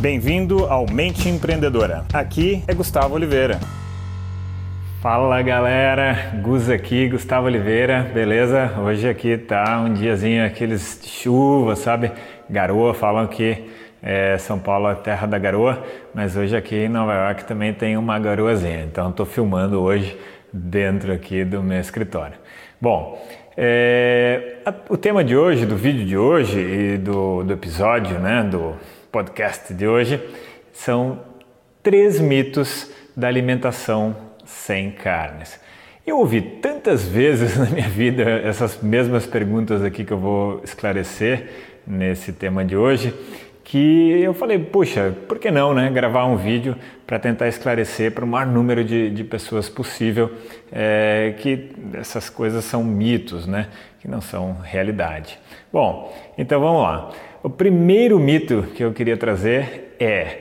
Bem-vindo ao Mente Empreendedora. Aqui é Gustavo Oliveira. Fala galera, Gus aqui, Gustavo Oliveira, beleza? Hoje aqui tá um diazinho aqueles de chuva, sabe? Garoa, falam que é, São Paulo é terra da garoa, mas hoje aqui em Nova York também tem uma garoazinha, então estou filmando hoje dentro aqui do meu escritório. Bom, é, a, o tema de hoje, do vídeo de hoje e do, do episódio, né, do podcast de hoje são três mitos da alimentação sem carnes. Eu ouvi tantas vezes na minha vida essas mesmas perguntas aqui que eu vou esclarecer nesse tema de hoje, que eu falei, puxa, por que não, né? Gravar um vídeo para tentar esclarecer para o maior número de, de pessoas possível é, que essas coisas são mitos, né? Que não são realidade. Bom, então vamos lá. O primeiro mito que eu queria trazer é: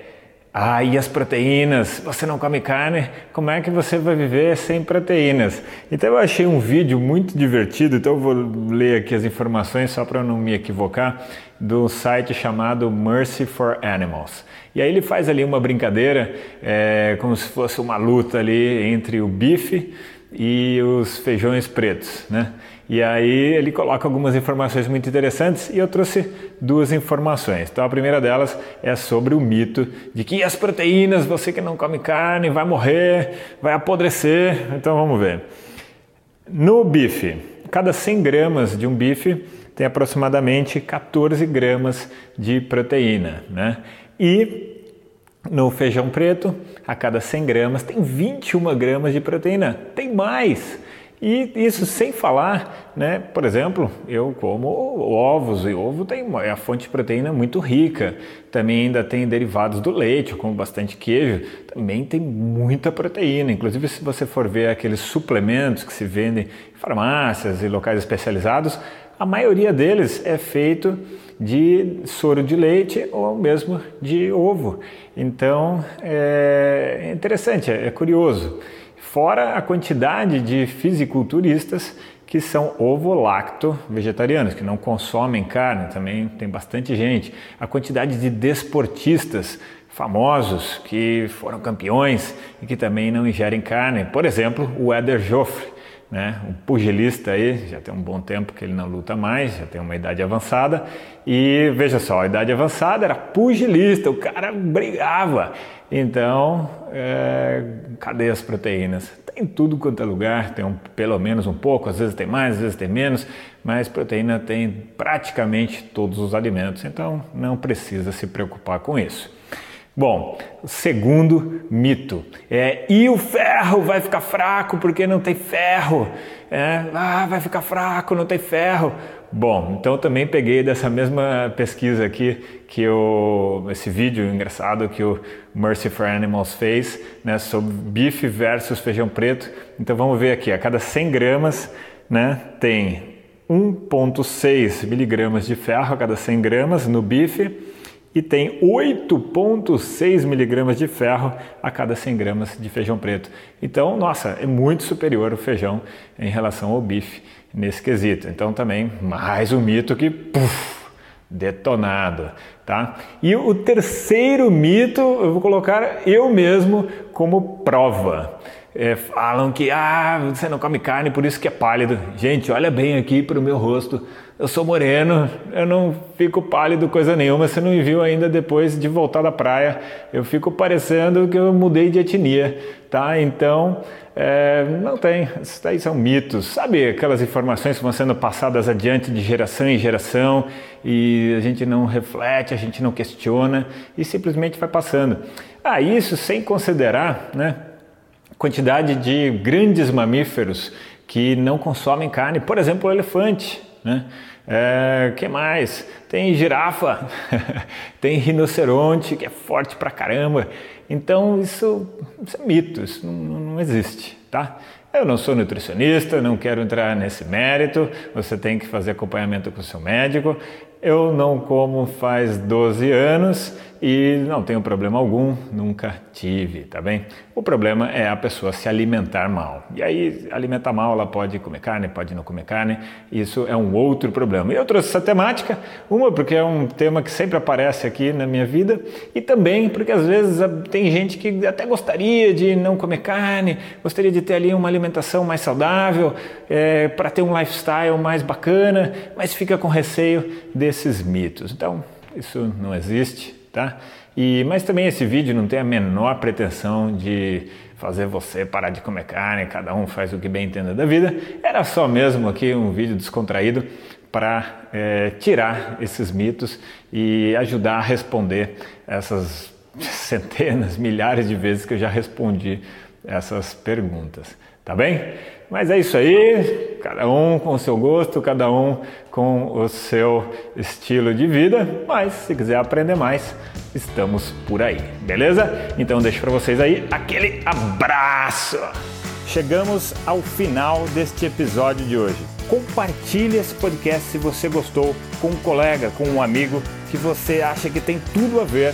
ah, e as proteínas? Você não come carne? Como é que você vai viver sem proteínas? Então eu achei um vídeo muito divertido, então eu vou ler aqui as informações só para não me equivocar, do site chamado Mercy for Animals. E aí ele faz ali uma brincadeira, é, como se fosse uma luta ali entre o bife e os feijões pretos, né? E aí ele coloca algumas informações muito interessantes e eu trouxe duas informações. Então a primeira delas é sobre o mito de que as proteínas, você que não come carne, vai morrer, vai apodrecer. Então vamos ver. No bife, cada 100 gramas de um bife tem aproximadamente 14 gramas de proteína, né? E no feijão preto, a cada 100 gramas tem 21 gramas de proteína. Tem mais! E isso sem falar, né? Por exemplo, eu como ovos e ovo tem é a fonte de proteína muito rica. Também ainda tem derivados do leite, eu como bastante queijo, também tem muita proteína. Inclusive, se você for ver aqueles suplementos que se vendem em farmácias e locais especializados, a maioria deles é feito de soro de leite ou mesmo de ovo. Então é interessante, é curioso. Fora a quantidade de fisiculturistas que são ovo-lacto vegetarianos, que não consomem carne, também tem bastante gente. A quantidade de desportistas famosos que foram campeões e que também não ingerem carne. Por exemplo, o Eder Joffre, né? Um pugilista aí, já tem um bom tempo que ele não luta mais, já tem uma idade avançada. E veja só, a idade avançada era pugilista, o cara brigava. Então, é, cadê as proteínas? Tem tudo quanto é lugar, tem um, pelo menos um pouco, às vezes tem mais, às vezes tem menos, mas proteína tem praticamente todos os alimentos, então não precisa se preocupar com isso. Bom, segundo mito é e o ferro vai ficar fraco porque não tem ferro. É, ah, vai ficar fraco, não tem ferro. Bom, então também peguei dessa mesma pesquisa aqui que o esse vídeo engraçado que o Mercy for Animals fez, né, sobre bife versus feijão preto. Então vamos ver aqui, a cada 100 gramas, né, tem 1,6 miligramas de ferro a cada 100 gramas no bife e tem 8,6 miligramas de ferro a cada 100 gramas de feijão preto. Então, nossa, é muito superior o feijão em relação ao bife nesse quesito. Então, também mais um mito que puff, detonado, tá? E o terceiro mito eu vou colocar eu mesmo como prova. É, falam que ah, você não come carne, por isso que é pálido. Gente, olha bem aqui para o meu rosto eu sou moreno, eu não fico pálido coisa nenhuma. Você não me viu ainda depois de voltar da praia. Eu fico parecendo que eu mudei de etnia, tá? Então, é, não tem. Isso daí são mitos. Sabe aquelas informações que vão sendo passadas adiante de geração em geração e a gente não reflete, a gente não questiona e simplesmente vai passando. Ah, isso sem considerar, né? Quantidade de grandes mamíferos que não consomem carne, por exemplo, o elefante. Né? É, que mais? Tem girafa, tem rinoceronte, que é forte pra caramba. Então isso, isso é mito, isso não, não existe, tá? Eu não sou nutricionista, não quero entrar nesse mérito. Você tem que fazer acompanhamento com o seu médico. Eu não como faz 12 anos e não tenho problema algum, nunca tive, tá bem? O problema é a pessoa se alimentar mal. E aí, alimentar mal, ela pode comer carne, pode não comer carne, isso é um outro problema. E eu trouxe essa temática, uma porque é um tema que sempre aparece aqui na minha vida, e também porque às vezes tem gente que até gostaria de não comer carne, gostaria de ter ali uma alimentação mais saudável, é, para ter um lifestyle mais bacana, mas fica com receio desses mitos. Então, isso não existe, tá? E, mas também esse vídeo não tem a menor pretensão de fazer você parar de comer carne, cada um faz o que bem entenda da vida. Era só mesmo aqui um vídeo descontraído para é, tirar esses mitos e ajudar a responder essas centenas, milhares de vezes que eu já respondi essas perguntas. Tá bem? Mas é isso aí, cada um com o seu gosto, cada um com o seu estilo de vida. Mas se quiser aprender mais, estamos por aí, beleza? Então deixo para vocês aí aquele abraço. Chegamos ao final deste episódio de hoje. Compartilhe esse podcast se você gostou com um colega, com um amigo que você acha que tem tudo a ver